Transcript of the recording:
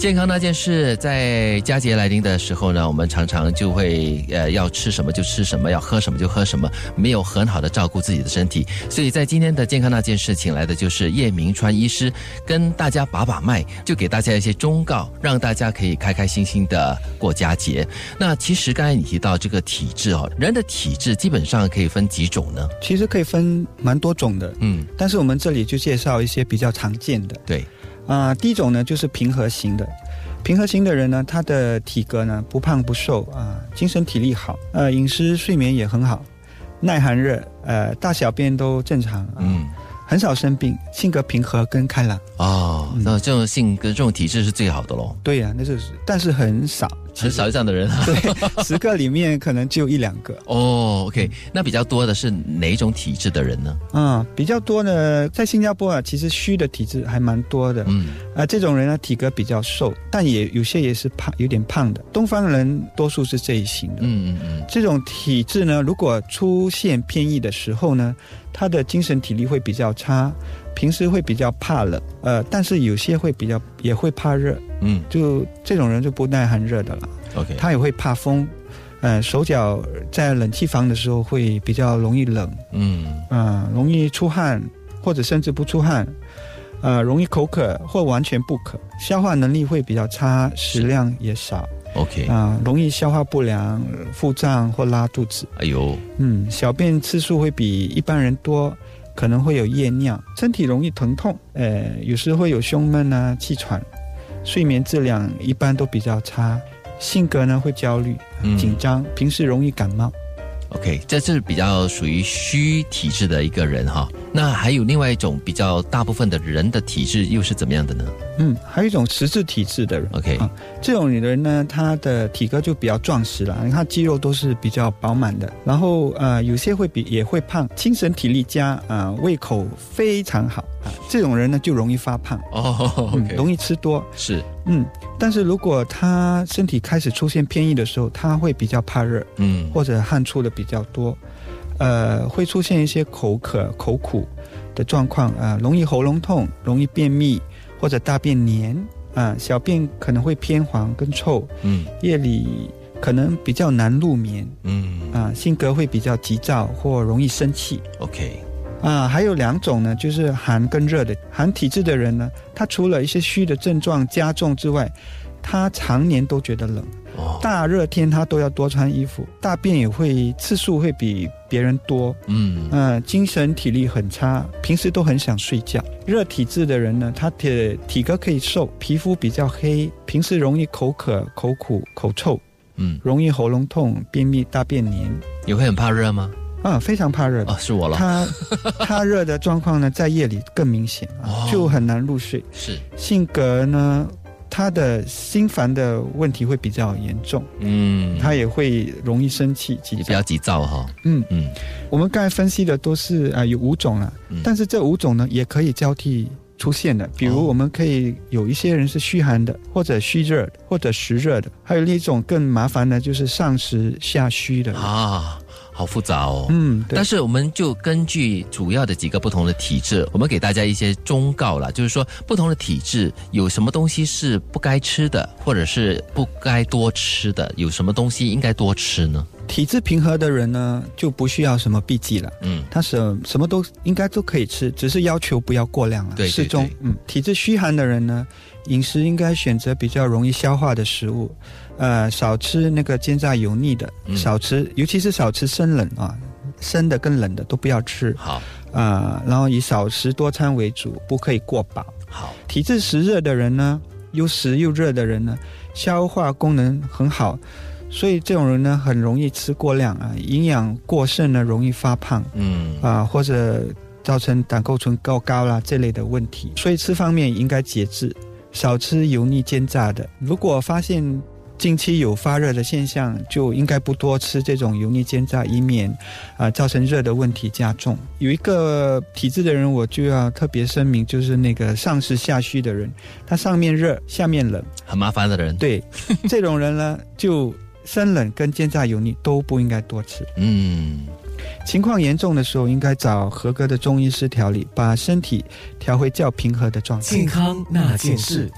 健康那件事，在佳节来临的时候呢，我们常常就会呃要吃什么就吃什么，要喝什么就喝什么，没有很好的照顾自己的身体。所以在今天的健康那件事，请来的就是叶明川医师，跟大家把把脉，就给大家一些忠告，让大家可以开开心心的过佳节。那其实刚才你提到这个体质哦，人的体质基本上可以分几种呢？其实可以分蛮多种的，嗯，但是我们这里就介绍一些比较常见的。对。啊，第一种呢就是平和型的，平和型的人呢，他的体格呢不胖不瘦啊，精神体力好，呃，饮食睡眠也很好，耐寒热，呃，大小便都正常，嗯，很少生病，性格平和跟开朗。哦，那这种性格、这种体质是最好的喽。对呀，那是，但是很少。很少有这样的人，对，十个里面可能只有一两个。哦，OK，那比较多的是哪种体质的人呢？嗯，比较多呢，在新加坡啊，其实虚的体质还蛮多的。嗯，啊，这种人呢，体格比较瘦，但也有些也是胖，有点胖的。东方人多数是这一型的。嗯嗯嗯，这种体质呢，如果出现偏移的时候呢，他的精神体力会比较差。平时会比较怕冷，呃，但是有些会比较也会怕热，嗯，就这种人就不耐寒热的了。OK，他也会怕风，呃，手脚在冷气房的时候会比较容易冷，嗯，啊，容易出汗或者甚至不出汗，呃，容易口渴或完全不渴，消化能力会比较差，食量也少。OK，啊，容易消化不良、腹胀或拉肚子。哎呦，嗯，小便次数会比一般人多。可能会有夜尿，身体容易疼痛，呃，有时会有胸闷啊、气喘，睡眠质量一般都比较差，性格呢会焦虑、紧张，平时容易感冒。OK，这是比较属于虚体质的一个人哈。那还有另外一种比较大部分的人的体质又是怎么样的呢？嗯，还有一种实质体质的人。OK，啊，这种人呢，他的体格就比较壮实了，你看肌肉都是比较饱满的。然后呃，有些会比也会胖，精神体力佳啊，胃口非常好啊。这种人呢就容易发胖哦，容易吃多是。嗯，但是如果他身体开始出现偏移的时候，他会比较怕热，嗯，或者汗出的比较多。呃，会出现一些口渴、口苦的状况啊，容易喉咙痛，容易便秘或者大便黏啊，小便可能会偏黄跟臭，嗯，夜里可能比较难入眠，嗯，啊，性格会比较急躁或容易生气。OK，啊，还有两种呢，就是寒跟热的，寒体质的人呢，他除了一些虚的症状加重之外，他常年都觉得冷。大热天他都要多穿衣服，大便也会次数会比别人多，嗯嗯，精神体力很差，平时都很想睡觉。热体质的人呢，他的体格可以瘦，皮肤比较黑，平时容易口渴、口苦、口臭，嗯，容易喉咙痛、便秘、大便黏。你会很怕热吗？啊，非常怕热啊，是我了。他他热的状况呢，在夜里更明显，就很难入睡。是性格呢？他的心烦的问题会比较严重，嗯，他也会容易生气，比较急躁哈。嗯。嗯，我们刚才分析的都是啊有五种了，但是这五种呢也可以交替出现的。比如我们可以有一些人是虚寒的，或者虚热的，或者实热的，还有另一种更麻烦的，就是上实下虚的。啊。好复杂哦，嗯，但是我们就根据主要的几个不同的体质，我们给大家一些忠告了，就是说不同的体质有什么东西是不该吃的，或者是不该多吃的，有什么东西应该多吃呢？体质平和的人呢，就不需要什么避忌了，嗯，他什什么都应该都可以吃，只是要求不要过量了，适中。嗯，体质虚寒的人呢，饮食应该选择比较容易消化的食物。呃，少吃那个煎炸油腻的，少吃，尤其是少吃生冷啊，生的跟冷的都不要吃。好啊，然后以少食多餐为主，不可以过饱。好，体质湿热的人呢，又湿又热的人呢，消化功能很好，所以这种人呢，很容易吃过量啊，营养过剩呢，容易发胖。嗯啊，或者造成胆固醇过高啦这类的问题，所以吃方面应该节制，少吃油腻煎炸的。如果发现近期有发热的现象，就应该不多吃这种油腻煎炸，以免啊造成热的问题加重。有一个体质的人，我就要特别声明，就是那个上实下虚的人，他上面热，下面冷，很麻烦的人。对，这种人呢，就生冷跟煎炸油腻都不应该多吃。嗯，情况严重的时候，应该找合格的中医师调理，把身体调回较平和的状态。健康那件事。